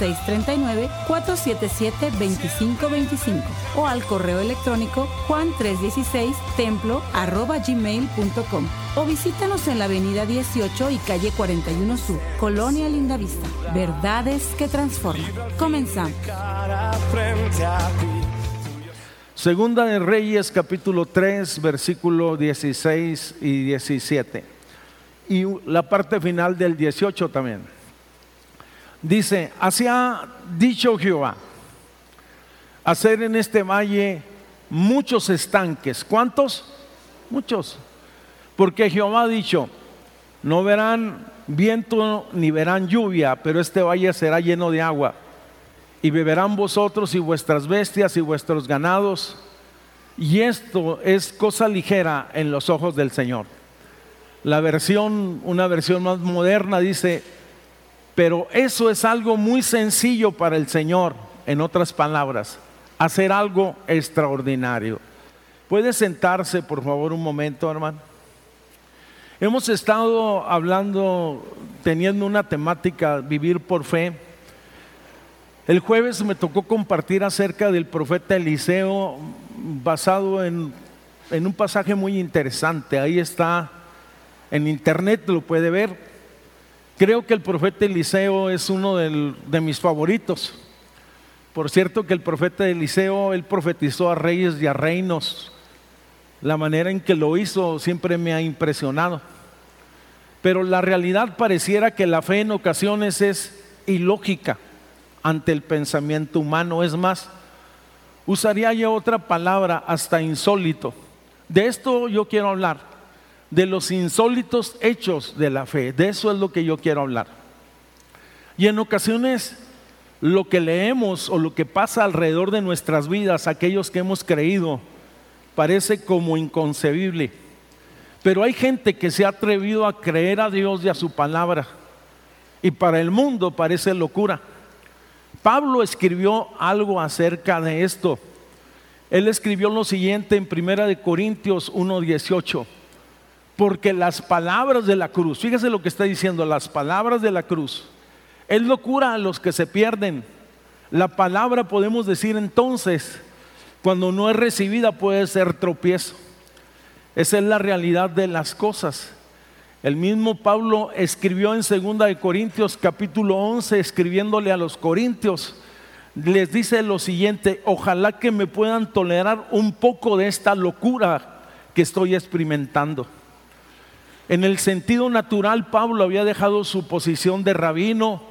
639-477-2525 o al correo electrónico juan316templo gmail.com o visítanos en la avenida 18 y calle 41 Sur, Colonia Lindavista. Verdades que transforman. Comenzamos. Segunda de Reyes capítulo 3 versículo 16 y 17 y la parte final del 18 también. Dice, así ha dicho Jehová, hacer en este valle muchos estanques. ¿Cuántos? Muchos. Porque Jehová ha dicho, no verán viento ni verán lluvia, pero este valle será lleno de agua. Y beberán vosotros y vuestras bestias y vuestros ganados. Y esto es cosa ligera en los ojos del Señor. La versión, una versión más moderna dice, pero eso es algo muy sencillo para el Señor, en otras palabras, hacer algo extraordinario. ¿Puede sentarse, por favor, un momento, hermano? Hemos estado hablando, teniendo una temática, vivir por fe. El jueves me tocó compartir acerca del profeta Eliseo, basado en, en un pasaje muy interesante. Ahí está, en internet lo puede ver. Creo que el profeta Eliseo es uno de mis favoritos. Por cierto que el profeta Eliseo, él profetizó a reyes y a reinos. La manera en que lo hizo siempre me ha impresionado. Pero la realidad pareciera que la fe en ocasiones es ilógica ante el pensamiento humano. Es más, usaría yo otra palabra, hasta insólito. De esto yo quiero hablar de los insólitos hechos de la fe. De eso es lo que yo quiero hablar. Y en ocasiones lo que leemos o lo que pasa alrededor de nuestras vidas, aquellos que hemos creído, parece como inconcebible. Pero hay gente que se ha atrevido a creer a Dios y a su palabra. Y para el mundo parece locura. Pablo escribió algo acerca de esto. Él escribió lo siguiente en Primera de Corintios 1:18. Porque las palabras de la cruz, fíjese lo que está diciendo, las palabras de la cruz, es locura a los que se pierden. La palabra podemos decir entonces, cuando no es recibida puede ser tropiezo. Esa es la realidad de las cosas. El mismo Pablo escribió en 2 de Corintios capítulo 11, escribiéndole a los corintios, les dice lo siguiente, ojalá que me puedan tolerar un poco de esta locura que estoy experimentando. En el sentido natural, Pablo había dejado su posición de rabino,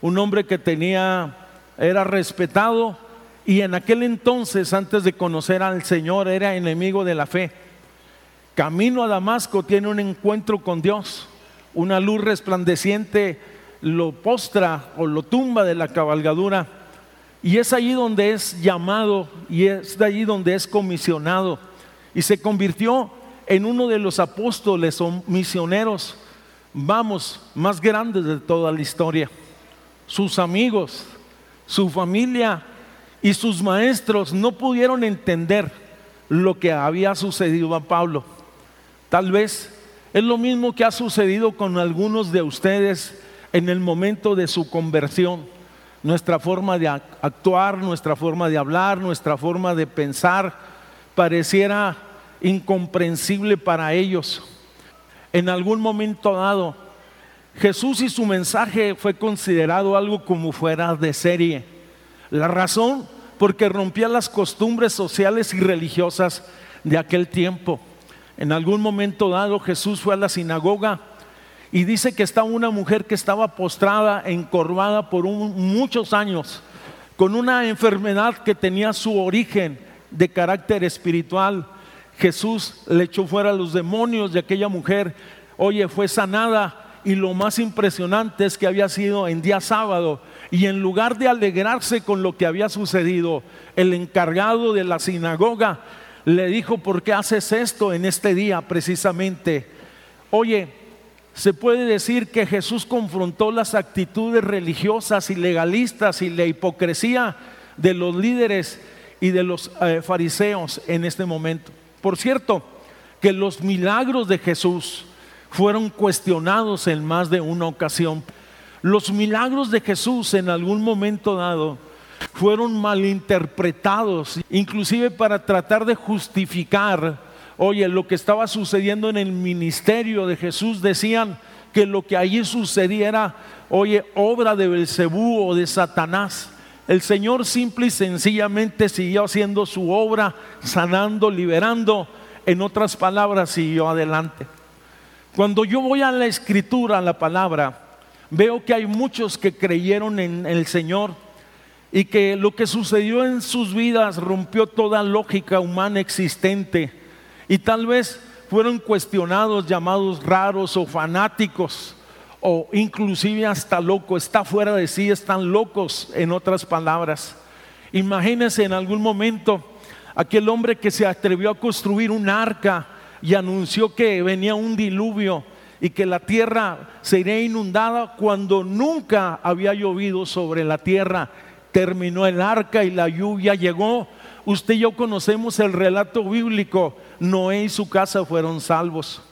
un hombre que tenía, era respetado, y en aquel entonces, antes de conocer al Señor, era enemigo de la fe. Camino a Damasco tiene un encuentro con Dios, una luz resplandeciente lo postra o lo tumba de la cabalgadura, y es allí donde es llamado y es de allí donde es comisionado, y se convirtió en uno de los apóstoles o misioneros, vamos, más grandes de toda la historia. Sus amigos, su familia y sus maestros no pudieron entender lo que había sucedido a Pablo. Tal vez es lo mismo que ha sucedido con algunos de ustedes en el momento de su conversión. Nuestra forma de actuar, nuestra forma de hablar, nuestra forma de pensar pareciera incomprensible para ellos. En algún momento dado, Jesús y su mensaje fue considerado algo como fuera de serie. La razón, porque rompía las costumbres sociales y religiosas de aquel tiempo. En algún momento dado Jesús fue a la sinagoga y dice que estaba una mujer que estaba postrada, encorvada por muchos años, con una enfermedad que tenía su origen de carácter espiritual Jesús le echó fuera los demonios de aquella mujer. Oye, fue sanada y lo más impresionante es que había sido en día sábado y en lugar de alegrarse con lo que había sucedido, el encargado de la sinagoga le dijo, ¿por qué haces esto en este día precisamente? Oye, se puede decir que Jesús confrontó las actitudes religiosas y legalistas y la hipocresía de los líderes y de los eh, fariseos en este momento. Por cierto, que los milagros de Jesús fueron cuestionados en más de una ocasión. Los milagros de Jesús en algún momento dado fueron malinterpretados, inclusive para tratar de justificar, oye, lo que estaba sucediendo en el ministerio de Jesús, decían que lo que allí sucediera, oye, obra de Belcebú o de Satanás. El Señor simple y sencillamente siguió haciendo su obra, sanando, liberando. En otras palabras, siguió adelante. Cuando yo voy a la escritura, a la palabra, veo que hay muchos que creyeron en el Señor y que lo que sucedió en sus vidas rompió toda lógica humana existente y tal vez fueron cuestionados, llamados raros o fanáticos o inclusive hasta loco, está fuera de sí, están locos en otras palabras. Imagínense en algún momento aquel hombre que se atrevió a construir un arca y anunció que venía un diluvio y que la tierra sería inundada cuando nunca había llovido sobre la tierra. Terminó el arca y la lluvia llegó. Usted y yo conocemos el relato bíblico. Noé y su casa fueron salvos.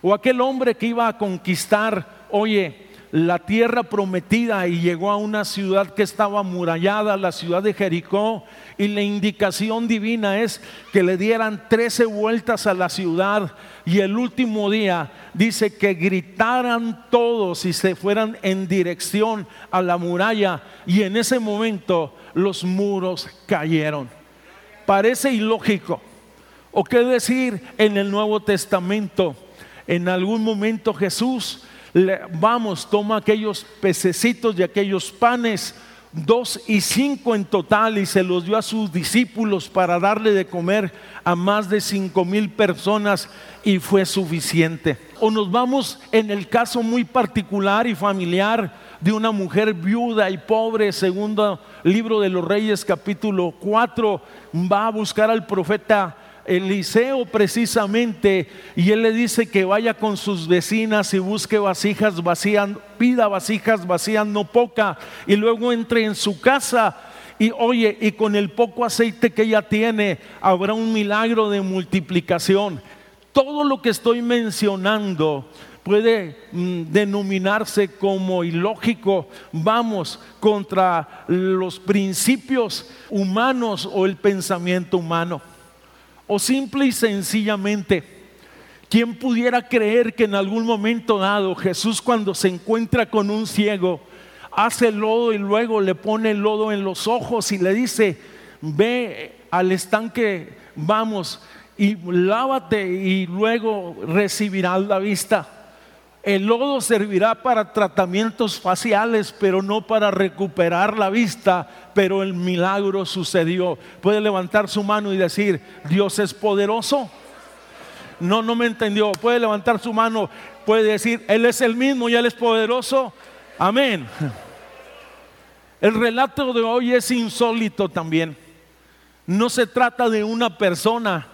O aquel hombre que iba a conquistar oye, la tierra prometida y llegó a una ciudad que estaba amurallada, la ciudad de Jericó, y la indicación divina es que le dieran trece vueltas a la ciudad y el último día dice que gritaran todos y se fueran en dirección a la muralla y en ese momento los muros cayeron. Parece ilógico. ¿O qué decir en el Nuevo Testamento? En algún momento Jesús vamos, toma aquellos pececitos y aquellos panes, dos y cinco en total, y se los dio a sus discípulos para darle de comer a más de cinco mil personas y fue suficiente. O nos vamos en el caso muy particular y familiar de una mujer viuda y pobre, segundo libro de los Reyes capítulo 4, va a buscar al profeta Eliseo precisamente, y él le dice que vaya con sus vecinas y busque vasijas vacías, pida vasijas vacías, no poca, y luego entre en su casa y oye, y con el poco aceite que ella tiene, habrá un milagro de multiplicación. Todo lo que estoy mencionando puede mm, denominarse como ilógico, vamos, contra los principios humanos o el pensamiento humano. O simple y sencillamente, ¿quién pudiera creer que en algún momento dado Jesús cuando se encuentra con un ciego, hace lodo y luego le pone el lodo en los ojos y le dice, ve al estanque, vamos, y lávate y luego recibirás la vista? El lodo servirá para tratamientos faciales, pero no para recuperar la vista, pero el milagro sucedió. Puede levantar su mano y decir, Dios es poderoso. No, no me entendió. Puede levantar su mano, puede decir, Él es el mismo y Él es poderoso. Amén. El relato de hoy es insólito también. No se trata de una persona,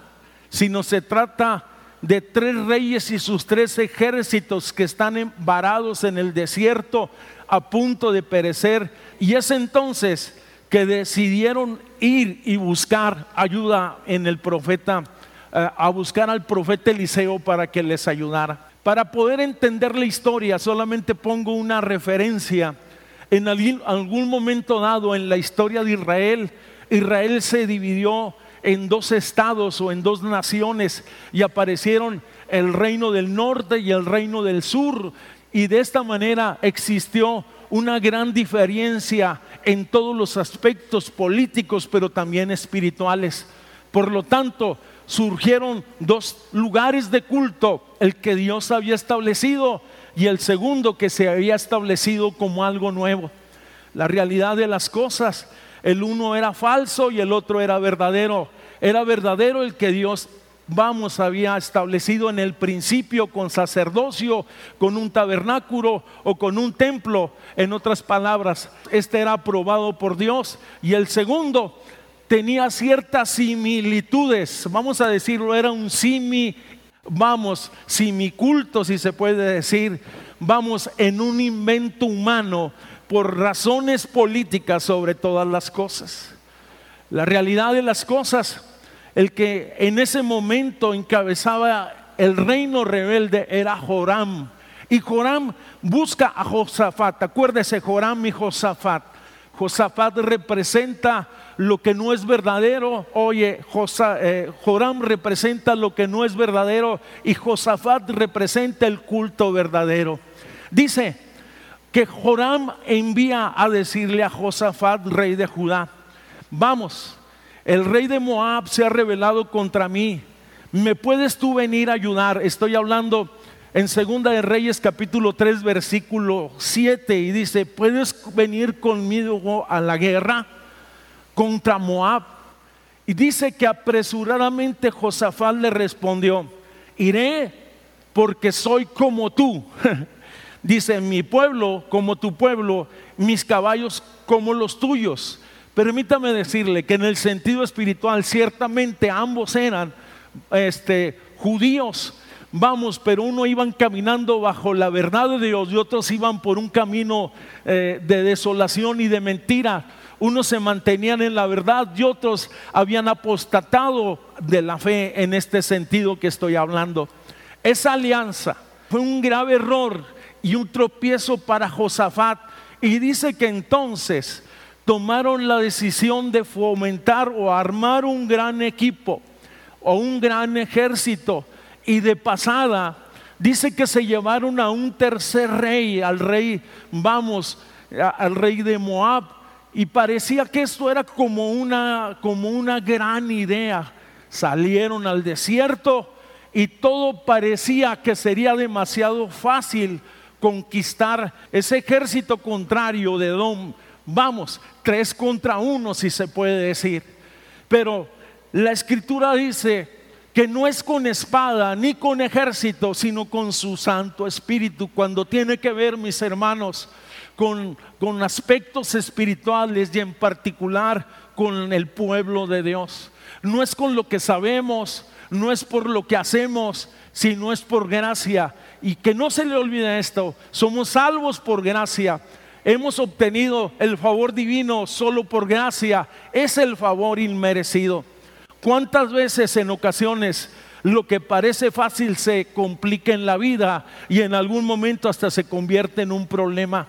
sino se trata de tres reyes y sus tres ejércitos que están varados en el desierto a punto de perecer. Y es entonces que decidieron ir y buscar ayuda en el profeta, eh, a buscar al profeta Eliseo para que les ayudara. Para poder entender la historia, solamente pongo una referencia. En algún momento dado en la historia de Israel, Israel se dividió en dos estados o en dos naciones y aparecieron el reino del norte y el reino del sur. Y de esta manera existió una gran diferencia en todos los aspectos políticos, pero también espirituales. Por lo tanto, surgieron dos lugares de culto, el que Dios había establecido y el segundo que se había establecido como algo nuevo. La realidad de las cosas el uno era falso y el otro era verdadero. Era verdadero el que Dios, vamos, había establecido en el principio con sacerdocio, con un tabernáculo o con un templo. En otras palabras, este era aprobado por Dios. Y el segundo tenía ciertas similitudes, vamos a decirlo, era un simi, vamos, simiculto si se puede decir, vamos, en un invento humano por razones políticas sobre todas las cosas. La realidad de las cosas, el que en ese momento encabezaba el reino rebelde era Joram. Y Joram busca a Josafat. Acuérdese, Joram y Josafat. Josafat representa lo que no es verdadero. Oye, eh, Joram representa lo que no es verdadero y Josafat representa el culto verdadero. Dice que Joram envía a decirle a Josafat, rey de Judá, vamos, el rey de Moab se ha rebelado contra mí. ¿Me puedes tú venir a ayudar? Estoy hablando en Segunda de Reyes capítulo 3 versículo 7 y dice, ¿puedes venir conmigo a la guerra contra Moab? Y dice que apresuradamente Josafat le respondió, iré porque soy como tú. dice, mi pueblo como tu pueblo, mis caballos como los tuyos. Permítame decirle que en el sentido espiritual ciertamente ambos eran este, judíos, vamos, pero uno iban caminando bajo la verdad de Dios y otros iban por un camino eh, de desolación y de mentira. Unos se mantenían en la verdad y otros habían apostatado de la fe en este sentido que estoy hablando. Esa alianza fue un grave error y un tropiezo para Josafat. Y dice que entonces tomaron la decisión de fomentar o armar un gran equipo o un gran ejército y de pasada dice que se llevaron a un tercer rey, al rey, vamos, al rey de Moab, y parecía que esto era como una, como una gran idea. Salieron al desierto y todo parecía que sería demasiado fácil conquistar ese ejército contrario de Edom. Vamos, tres contra uno si se puede decir. Pero la escritura dice que no es con espada ni con ejército, sino con su Santo Espíritu, cuando tiene que ver, mis hermanos, con, con aspectos espirituales y en particular con el pueblo de Dios. No es con lo que sabemos, no es por lo que hacemos, sino es por gracia. Y que no se le olvide esto, somos salvos por gracia. Hemos obtenido el favor divino solo por gracia. Es el favor inmerecido. ¿Cuántas veces en ocasiones lo que parece fácil se complica en la vida y en algún momento hasta se convierte en un problema?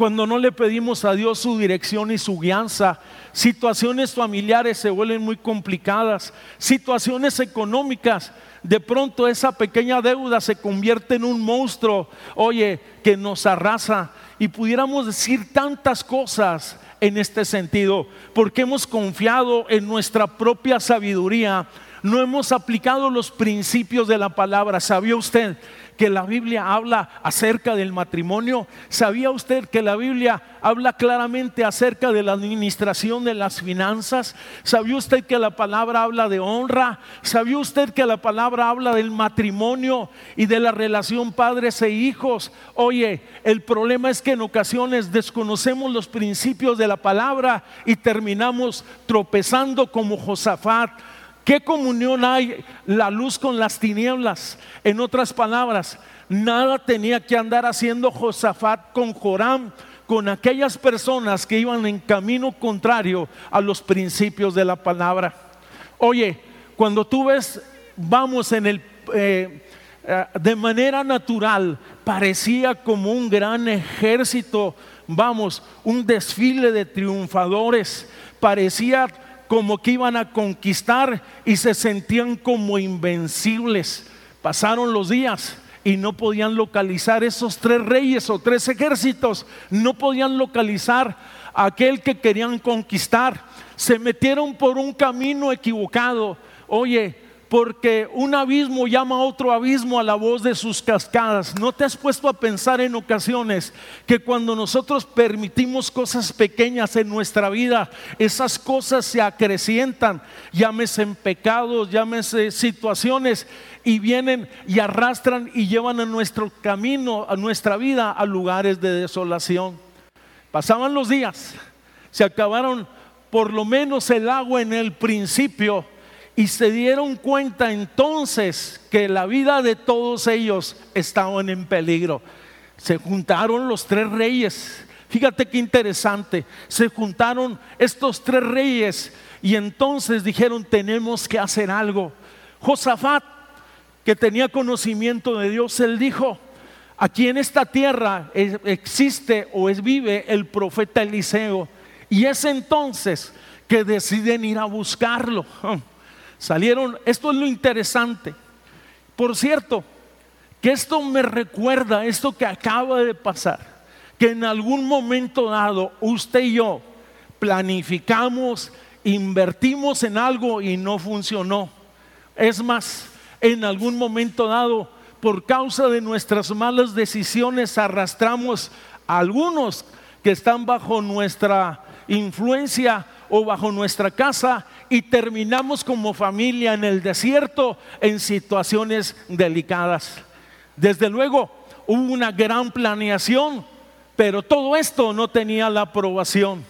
Cuando no le pedimos a Dios su dirección y su guianza, situaciones familiares se vuelven muy complicadas, situaciones económicas, de pronto esa pequeña deuda se convierte en un monstruo, oye, que nos arrasa y pudiéramos decir tantas cosas en este sentido, porque hemos confiado en nuestra propia sabiduría, no hemos aplicado los principios de la palabra. ¿Sabía usted que la Biblia habla acerca del matrimonio? ¿Sabía usted que la Biblia habla claramente acerca de la administración de las finanzas? ¿Sabía usted que la palabra habla de honra? ¿Sabía usted que la palabra habla del matrimonio y de la relación padres e hijos? Oye, el problema es que en ocasiones desconocemos los principios de la palabra y terminamos tropezando como Josafat ¿Qué comunión hay la luz con las tinieblas? En otras palabras, nada tenía que andar haciendo Josafat con Joram, con aquellas personas que iban en camino contrario a los principios de la palabra. Oye, cuando tú ves, vamos en el... Eh, eh, de manera natural parecía como un gran ejército, vamos, un desfile de triunfadores, parecía como que iban a conquistar y se sentían como invencibles. Pasaron los días y no podían localizar esos tres reyes o tres ejércitos, no podían localizar a aquel que querían conquistar. Se metieron por un camino equivocado. Oye, porque un abismo llama a otro abismo a la voz de sus cascadas. ¿No te has puesto a pensar en ocasiones que cuando nosotros permitimos cosas pequeñas en nuestra vida, esas cosas se acrecientan, llámese en pecados, llámese situaciones, y vienen y arrastran y llevan a nuestro camino, a nuestra vida, a lugares de desolación? Pasaban los días, se acabaron por lo menos el agua en el principio y se dieron cuenta entonces que la vida de todos ellos estaban en peligro. Se juntaron los tres reyes, Fíjate qué interesante. Se juntaron estos tres reyes y entonces dijeron, tenemos que hacer algo. Josafat, que tenía conocimiento de Dios, él dijo, aquí en esta tierra existe o es vive el profeta Eliseo. Y es entonces que deciden ir a buscarlo. Salieron, esto es lo interesante. Por cierto, que esto me recuerda, esto que acaba de pasar, que en algún momento dado usted y yo planificamos, invertimos en algo y no funcionó. Es más, en algún momento dado, por causa de nuestras malas decisiones, arrastramos a algunos que están bajo nuestra influencia o bajo nuestra casa y terminamos como familia en el desierto en situaciones delicadas. Desde luego, hubo una gran planeación, pero todo esto no tenía la aprobación.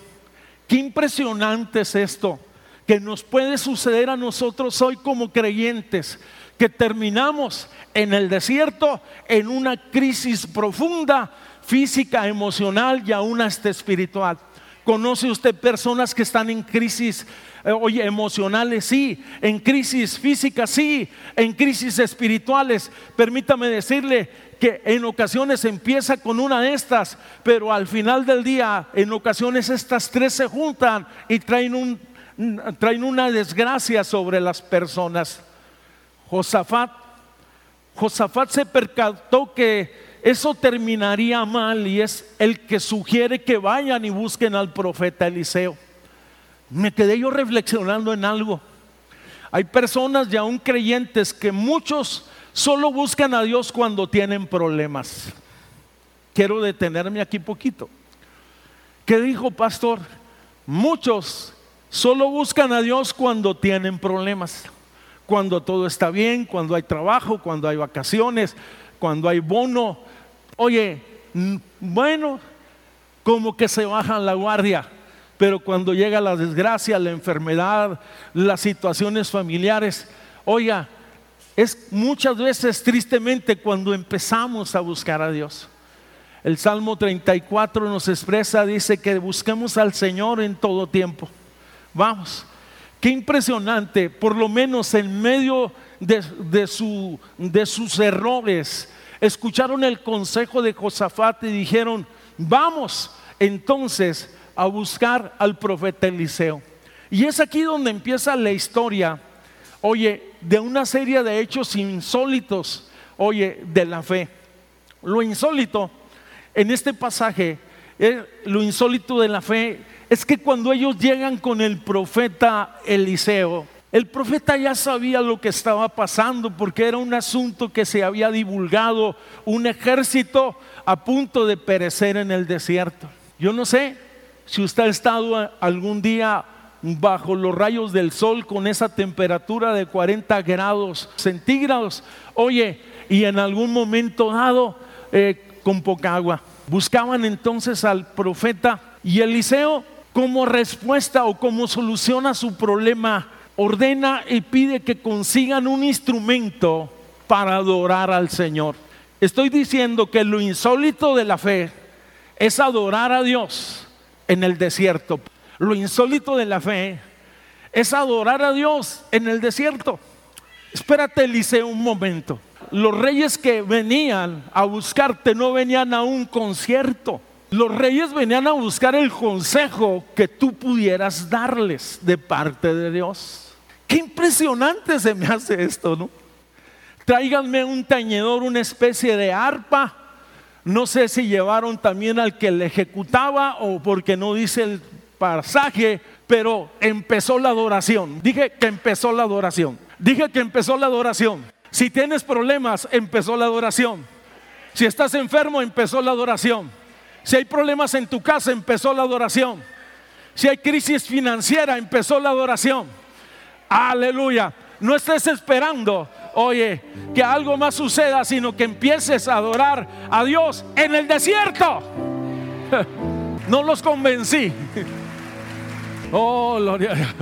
Qué impresionante es esto, que nos puede suceder a nosotros hoy como creyentes, que terminamos en el desierto en una crisis profunda, física, emocional y aún hasta espiritual. ¿Conoce usted personas que están en crisis, eh, oye, emocionales? Sí, en crisis físicas, sí, en crisis espirituales. Permítame decirle que en ocasiones empieza con una de estas, pero al final del día, en ocasiones estas tres se juntan y traen, un, traen una desgracia sobre las personas. Josafat, Josafat se percató que eso terminaría mal y es el que sugiere que vayan y busquen al profeta Eliseo. Me quedé yo reflexionando en algo. Hay personas y aún creyentes que muchos solo buscan a Dios cuando tienen problemas. Quiero detenerme aquí poquito. ¿Qué dijo pastor? Muchos solo buscan a Dios cuando tienen problemas. Cuando todo está bien, cuando hay trabajo, cuando hay vacaciones, cuando hay bono, Oye, bueno, como que se bajan la guardia, pero cuando llega la desgracia, la enfermedad, las situaciones familiares, oiga, es muchas veces tristemente cuando empezamos a buscar a Dios. El Salmo 34 nos expresa, dice que busquemos al Señor en todo tiempo. Vamos, qué impresionante, por lo menos en medio de, de sus errores, escucharon el consejo de Josafat y dijeron, vamos entonces a buscar al profeta Eliseo. Y es aquí donde empieza la historia, oye, de una serie de hechos insólitos, oye, de la fe. Lo insólito en este pasaje, eh, lo insólito de la fe, es que cuando ellos llegan con el profeta Eliseo, el profeta ya sabía lo que estaba pasando porque era un asunto que se había divulgado, un ejército a punto de perecer en el desierto. Yo no sé si usted ha estado algún día bajo los rayos del sol con esa temperatura de 40 grados centígrados, oye, y en algún momento dado eh, con poca agua. Buscaban entonces al profeta y Eliseo como respuesta o como solución a su problema ordena y pide que consigan un instrumento para adorar al Señor. Estoy diciendo que lo insólito de la fe es adorar a Dios en el desierto. Lo insólito de la fe es adorar a Dios en el desierto. Espérate, Eliseo, un momento. Los reyes que venían a buscarte no venían a un concierto. Los reyes venían a buscar el consejo que tú pudieras darles de parte de Dios. Qué impresionante se me hace esto, ¿no? Tráiganme un tañedor, una especie de arpa. No sé si llevaron también al que le ejecutaba o porque no dice el pasaje, pero empezó la adoración. Dije que empezó la adoración. Dije que empezó la adoración. Si tienes problemas, empezó la adoración. Si estás enfermo, empezó la adoración. Si hay problemas en tu casa, empezó la adoración. Si hay crisis financiera, empezó la adoración. Aleluya. No estés esperando, oye, que algo más suceda, sino que empieces a adorar a Dios en el desierto. No los convencí. Oh, gloria.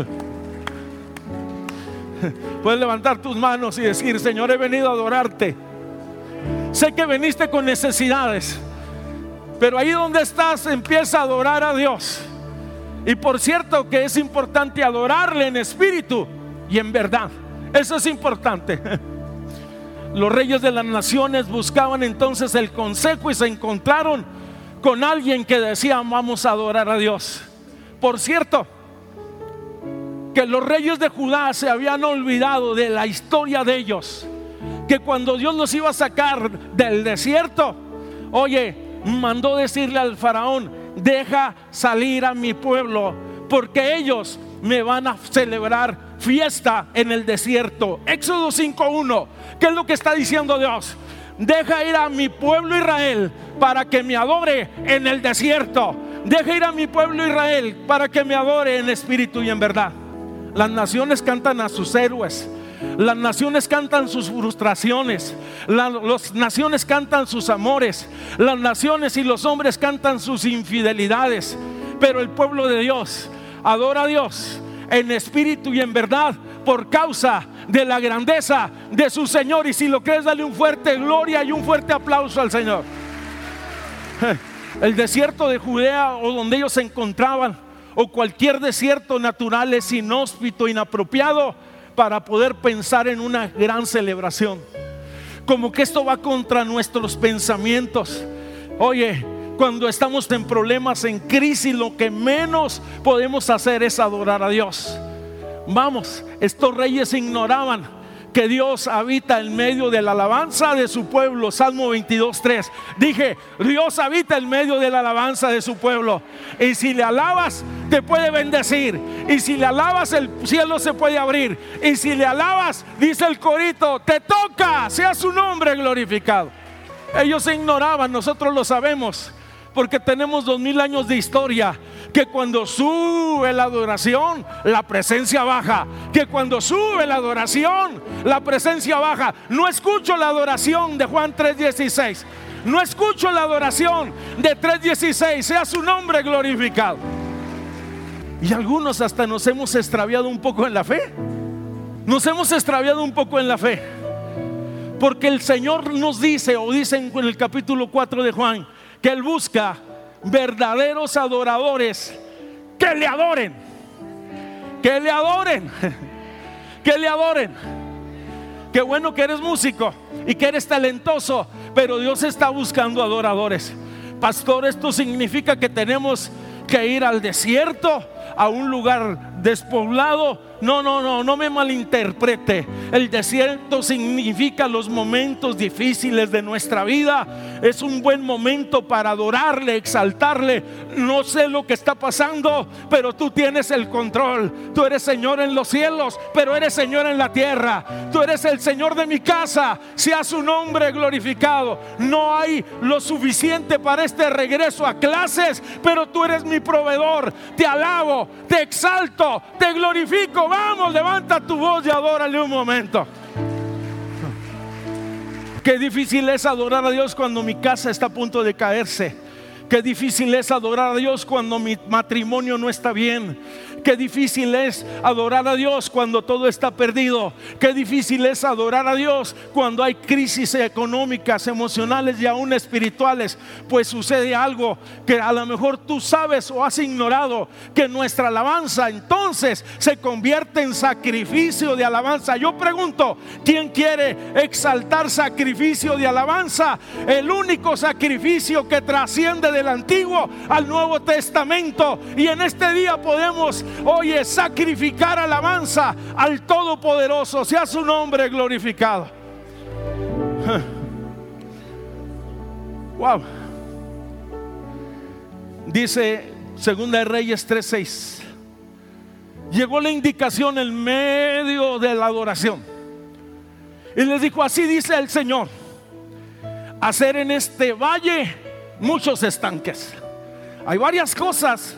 Puedes levantar tus manos y decir, Señor, he venido a adorarte. Sé que veniste con necesidades. Pero ahí donde estás empieza a adorar a Dios. Y por cierto que es importante adorarle en espíritu y en verdad. Eso es importante. Los reyes de las naciones buscaban entonces el consejo y se encontraron con alguien que decía vamos a adorar a Dios. Por cierto, que los reyes de Judá se habían olvidado de la historia de ellos. Que cuando Dios los iba a sacar del desierto, oye, mandó decirle al faraón, deja salir a mi pueblo, porque ellos me van a celebrar fiesta en el desierto. Éxodo 5.1, ¿qué es lo que está diciendo Dios? Deja ir a mi pueblo Israel para que me adore en el desierto. Deja ir a mi pueblo Israel para que me adore en espíritu y en verdad. Las naciones cantan a sus héroes. Las naciones cantan sus frustraciones. las naciones cantan sus amores. Las naciones y los hombres cantan sus infidelidades. Pero el pueblo de Dios adora a Dios en espíritu y en verdad por causa de la grandeza de su Señor. Y si lo crees, dale un fuerte gloria y un fuerte aplauso al Señor. El desierto de Judea o donde ellos se encontraban, o cualquier desierto natural es inhóspito, inapropiado para poder pensar en una gran celebración. Como que esto va contra nuestros pensamientos. Oye, cuando estamos en problemas, en crisis, lo que menos podemos hacer es adorar a Dios. Vamos, estos reyes ignoraban que Dios habita en medio de la alabanza de su pueblo. Salmo 22.3. Dije, Dios habita en medio de la alabanza de su pueblo. Y si le alabas, te puede bendecir. Y si le alabas, el cielo se puede abrir. Y si le alabas, dice el corito, te toca, sea su nombre glorificado. Ellos ignoraban, nosotros lo sabemos porque tenemos dos mil años de historia. Que cuando sube la adoración, la presencia baja. Que cuando sube la adoración, la presencia baja. No escucho la adoración de Juan 3:16. No escucho la adoración de 3:16. Sea su nombre glorificado. Y algunos hasta nos hemos extraviado un poco en la fe. Nos hemos extraviado un poco en la fe. Porque el Señor nos dice, o dicen en el capítulo 4 de Juan, que Él busca verdaderos adoradores que le adoren, que le adoren, que le adoren. Qué bueno que eres músico y que eres talentoso, pero Dios está buscando adoradores. Pastor, esto significa que tenemos que ir al desierto, a un lugar despoblado, no, no, no, no me malinterprete. El desierto significa los momentos difíciles de nuestra vida. Es un buen momento para adorarle, exaltarle. No sé lo que está pasando, pero tú tienes el control. Tú eres Señor en los cielos, pero eres Señor en la tierra. Tú eres el Señor de mi casa. Sea su nombre glorificado. No hay lo suficiente para este regreso a clases, pero tú eres mi proveedor. Te alabo, te exalto, te glorifico vamos, levanta tu voz y adórale un momento. Qué difícil es adorar a Dios cuando mi casa está a punto de caerse. Qué difícil es adorar a Dios cuando mi matrimonio no está bien. Qué difícil es adorar a Dios cuando todo está perdido. Qué difícil es adorar a Dios cuando hay crisis económicas, emocionales y aún espirituales. Pues sucede algo que a lo mejor tú sabes o has ignorado, que nuestra alabanza entonces se convierte en sacrificio de alabanza. Yo pregunto, ¿quién quiere exaltar sacrificio de alabanza? El único sacrificio que trasciende de del Antiguo al Nuevo Testamento. Y en este día podemos, oye, sacrificar alabanza al Todopoderoso. Sea su nombre glorificado. Wow. Dice Segunda de Reyes 3:6. Llegó la indicación en medio de la adoración. Y les dijo, así dice el Señor, hacer en este valle muchos estanques. Hay varias cosas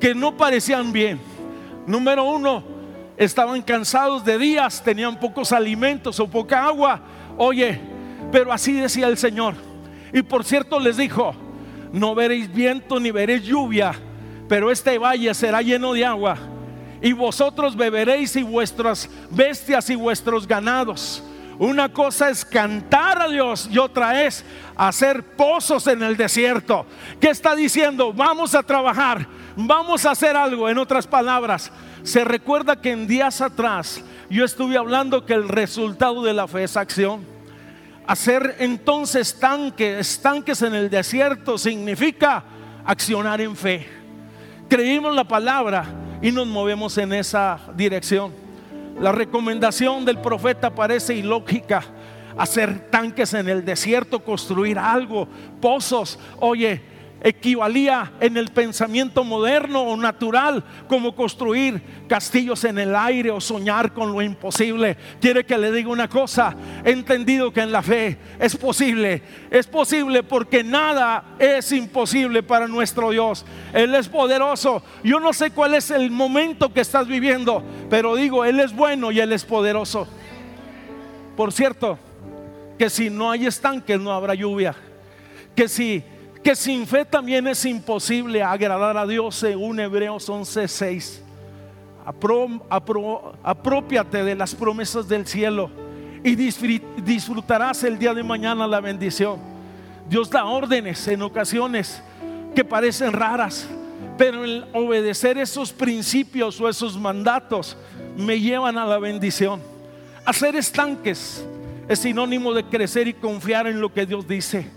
que no parecían bien. Número uno, estaban cansados de días, tenían pocos alimentos o poca agua. Oye, pero así decía el Señor. Y por cierto les dijo, no veréis viento ni veréis lluvia, pero este valle será lleno de agua. Y vosotros beberéis y vuestras bestias y vuestros ganados. Una cosa es cantar a Dios y otra es hacer pozos en el desierto. ¿Qué está diciendo? Vamos a trabajar, vamos a hacer algo. En otras palabras, se recuerda que en días atrás yo estuve hablando que el resultado de la fe es acción. Hacer entonces tanques, tanques en el desierto significa accionar en fe. Creímos la palabra y nos movemos en esa dirección. La recomendación del profeta parece ilógica. Hacer tanques en el desierto, construir algo, pozos. Oye, equivalía en el pensamiento moderno o natural como construir castillos en el aire o soñar con lo imposible. Quiere que le diga una cosa, he entendido que en la fe es posible, es posible porque nada es imposible para nuestro Dios. Él es poderoso. Yo no sé cuál es el momento que estás viviendo, pero digo, Él es bueno y Él es poderoso. Por cierto, que si no hay estanques no habrá lluvia. Que si que sin fe también es imposible agradar a Dios según Hebreos 11:6. apropiate de las promesas del cielo y disfrutarás el día de mañana la bendición. Dios da órdenes en ocasiones que parecen raras, pero el obedecer esos principios o esos mandatos me llevan a la bendición. Hacer estanques es sinónimo de crecer y confiar en lo que Dios dice.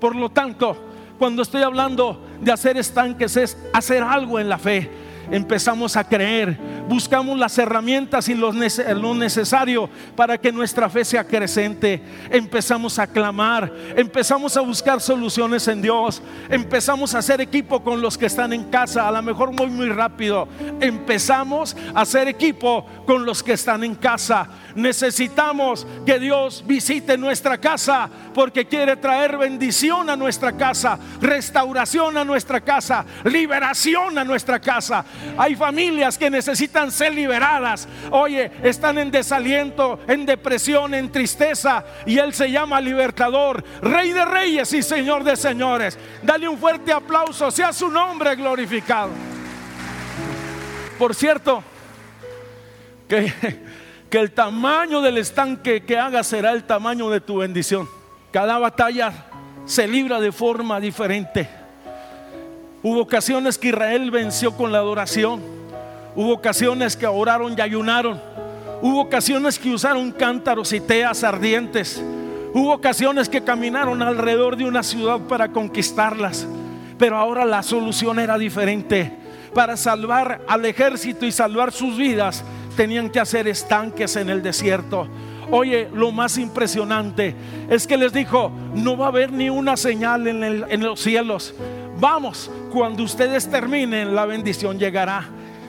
Por lo tanto, cuando estoy hablando de hacer estanques es hacer algo en la fe. Empezamos a creer, buscamos las herramientas y lo necesario para que nuestra fe sea crecente. Empezamos a clamar, empezamos a buscar soluciones en Dios, empezamos a hacer equipo con los que están en casa, a lo mejor muy muy rápido. Empezamos a hacer equipo con los que están en casa. Necesitamos que Dios visite nuestra casa porque quiere traer bendición a nuestra casa, restauración a nuestra casa, liberación a nuestra casa. Hay familias que necesitan ser liberadas. Oye, están en desaliento, en depresión, en tristeza y Él se llama libertador, Rey de reyes y Señor de señores. Dale un fuerte aplauso, sea su nombre glorificado. Por cierto, que que el tamaño del estanque que hagas será el tamaño de tu bendición. Cada batalla se libra de forma diferente. Hubo ocasiones que Israel venció con la adoración. Hubo ocasiones que oraron y ayunaron. Hubo ocasiones que usaron cántaros y teas ardientes. Hubo ocasiones que caminaron alrededor de una ciudad para conquistarlas. Pero ahora la solución era diferente. Para salvar al ejército y salvar sus vidas, tenían que hacer estanques en el desierto. Oye, lo más impresionante es que les dijo, no va a haber ni una señal en, los cielos. Vamos, cuando ustedes terminen, la bendición llegará.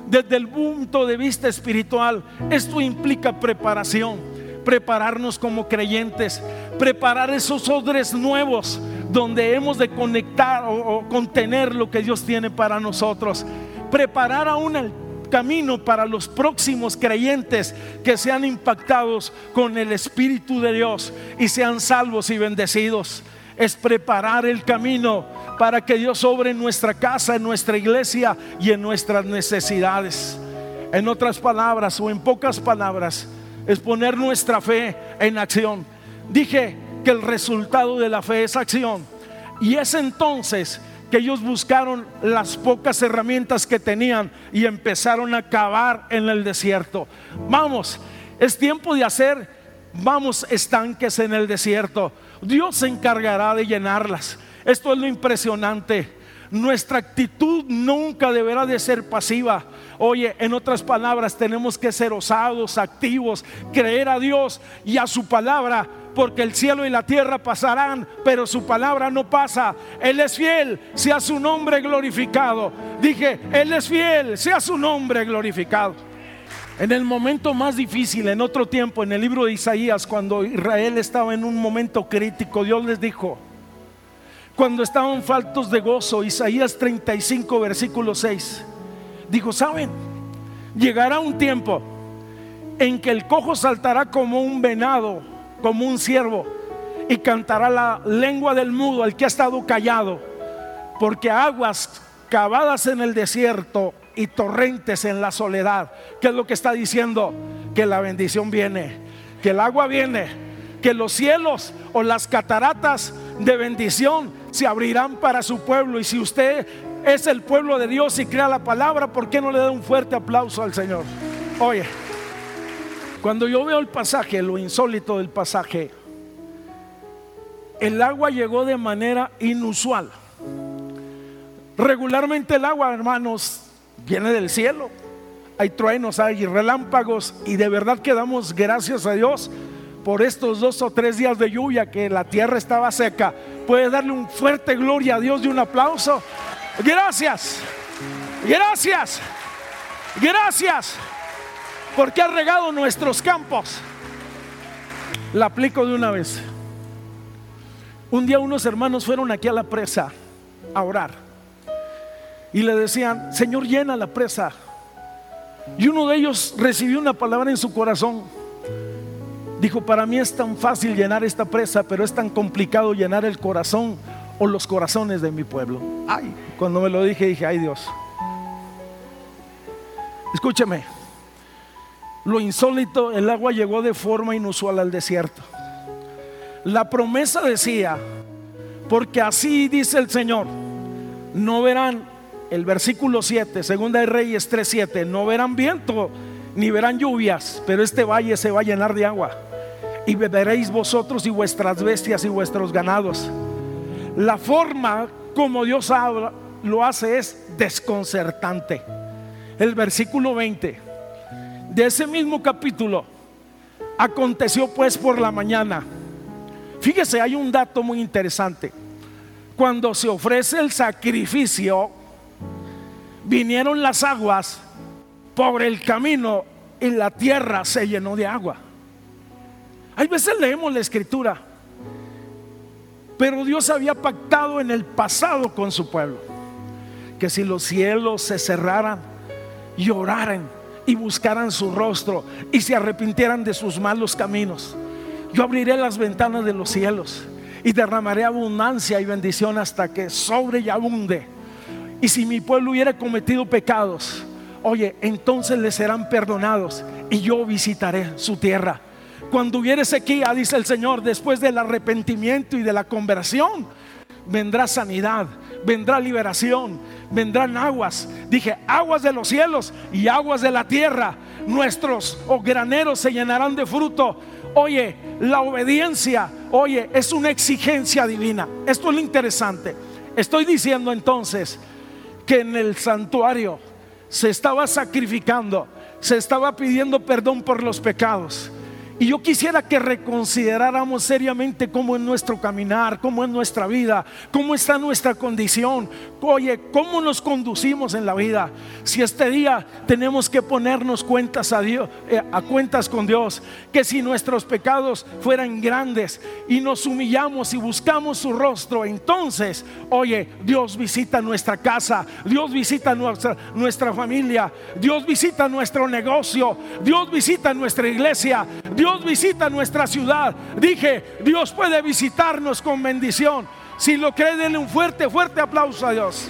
Desde el punto de vista espiritual, esto implica preparación, prepararnos como creyentes, preparar esos odres nuevos donde hemos de conectar o, contener lo que Dios tiene para nosotros. Preparar aún el camino para los próximos creyentes que sean impactados con el Espíritu de Dios y sean salvos y bendecidos. Es preparar el camino para que Dios obre en nuestra casa, en nuestra iglesia y en nuestras necesidades. En otras palabras o en pocas palabras, es poner nuestra fe en acción. Dije que el resultado de la fe es acción. Y es entonces que ellos buscaron las pocas herramientas que tenían y empezaron a cavar en el desierto. Vamos, es tiempo de hacer, vamos, estanques en el desierto. Dios se encargará de llenarlas. Esto es lo impresionante. Nuestra actitud nunca deberá de ser pasiva. Oye, en otras palabras, tenemos que ser osados, activos, creer a Dios y a su palabra porque el cielo y la tierra pasarán, pero su palabra no pasa. Él es fiel, sea su nombre glorificado. Dije, Él es fiel, sea su nombre glorificado. En el momento más difícil, en otro tiempo, en el libro de Isaías, cuando Israel estaba en un momento crítico, Dios les dijo, cuando estaban faltos de gozo, Isaías 35, versículo 6, dijo, ¿saben? Llegará un tiempo en que el cojo saltará como un venado como un siervo y cantará la lengua del mudo al que ha estado callado, porque aguas cavadas en el desierto y torrentes en la soledad. ¿Qué es lo que está diciendo? Que la bendición viene, que el agua viene, que los cielos o las cataratas de bendición se abrirán para su pueblo. Y si usted es el pueblo de Dios y crea la palabra, ¿por qué no le da un fuerte aplauso al Señor? Oye, cuando yo veo el pasaje, lo insólito del pasaje, el agua llegó de manera inusual. Regularmente el agua, hermanos, viene del cielo. Hay truenos, hay relámpagos y de verdad que damos gracias a Dios por estos dos o tres días de lluvia que la tierra estaba seca. Puede darle un fuerte gloria a Dios y un aplauso. Gracias, gracias, gracias, porque ha regado nuestros campos. La aplico de una vez. Un día unos hermanos fueron aquí a la presa a orar y le decían, Señor, llena la presa. Y uno de ellos recibió una palabra en su corazón. Dijo, para mí es tan fácil llenar esta presa, pero es tan complicado llenar el corazón o los corazones de mi pueblo. Ay, cuando me lo dije dije, ay Dios. Escúcheme, lo insólito, el agua llegó de forma inusual al desierto. La promesa decía, porque así dice el Señor, no verán, el versículo 7, segunda de Reyes 3:7, no verán viento ni verán lluvias, pero este valle se va a llenar de agua. Y beberéis vosotros y vuestras bestias y vuestros ganados. La forma como Dios habla, lo hace es desconcertante. El versículo 20 de ese mismo capítulo aconteció pues por la mañana Fíjese, hay un dato muy interesante. Cuando se ofrece el sacrificio, vinieron las aguas por el camino y la tierra se llenó de agua. Hay veces leemos la escritura, pero Dios había pactado en el pasado con su pueblo, que si los cielos se cerraran, lloraran y buscaran su rostro y se arrepintieran de sus malos caminos, yo abriré las ventanas de los cielos y derramaré abundancia y bendición hasta que sobre y abunde. Y si mi pueblo hubiera cometido pecados, oye, entonces les serán perdonados y yo visitaré su tierra. Cuando hubiere sequía, dice el Señor, después del arrepentimiento y de la conversión, vendrá sanidad, vendrá liberación, vendrán aguas. Dije, aguas de los cielos y aguas de la tierra. Nuestros graneros se llenarán de fruto Oye, la obediencia, oye, es una exigencia divina. Esto es lo interesante. Estoy diciendo entonces que en el santuario se estaba sacrificando, se estaba pidiendo perdón por los pecados. Y yo quisiera que reconsideráramos seriamente cómo es nuestro caminar, cómo es nuestra vida, cómo está nuestra condición. Oye, cómo nos conducimos en la vida. Si este día tenemos que ponernos cuentas a Dios, eh, a cuentas con Dios, que si nuestros pecados fueran grandes y nos humillamos y buscamos su rostro, entonces, oye, Dios visita nuestra casa, Dios visita nuestra, nuestra familia, Dios visita nuestro negocio, Dios visita nuestra iglesia. Dios visita nuestra ciudad. Dije, Dios puede visitarnos con bendición. Si lo cree, denle un fuerte, fuerte aplauso a Dios.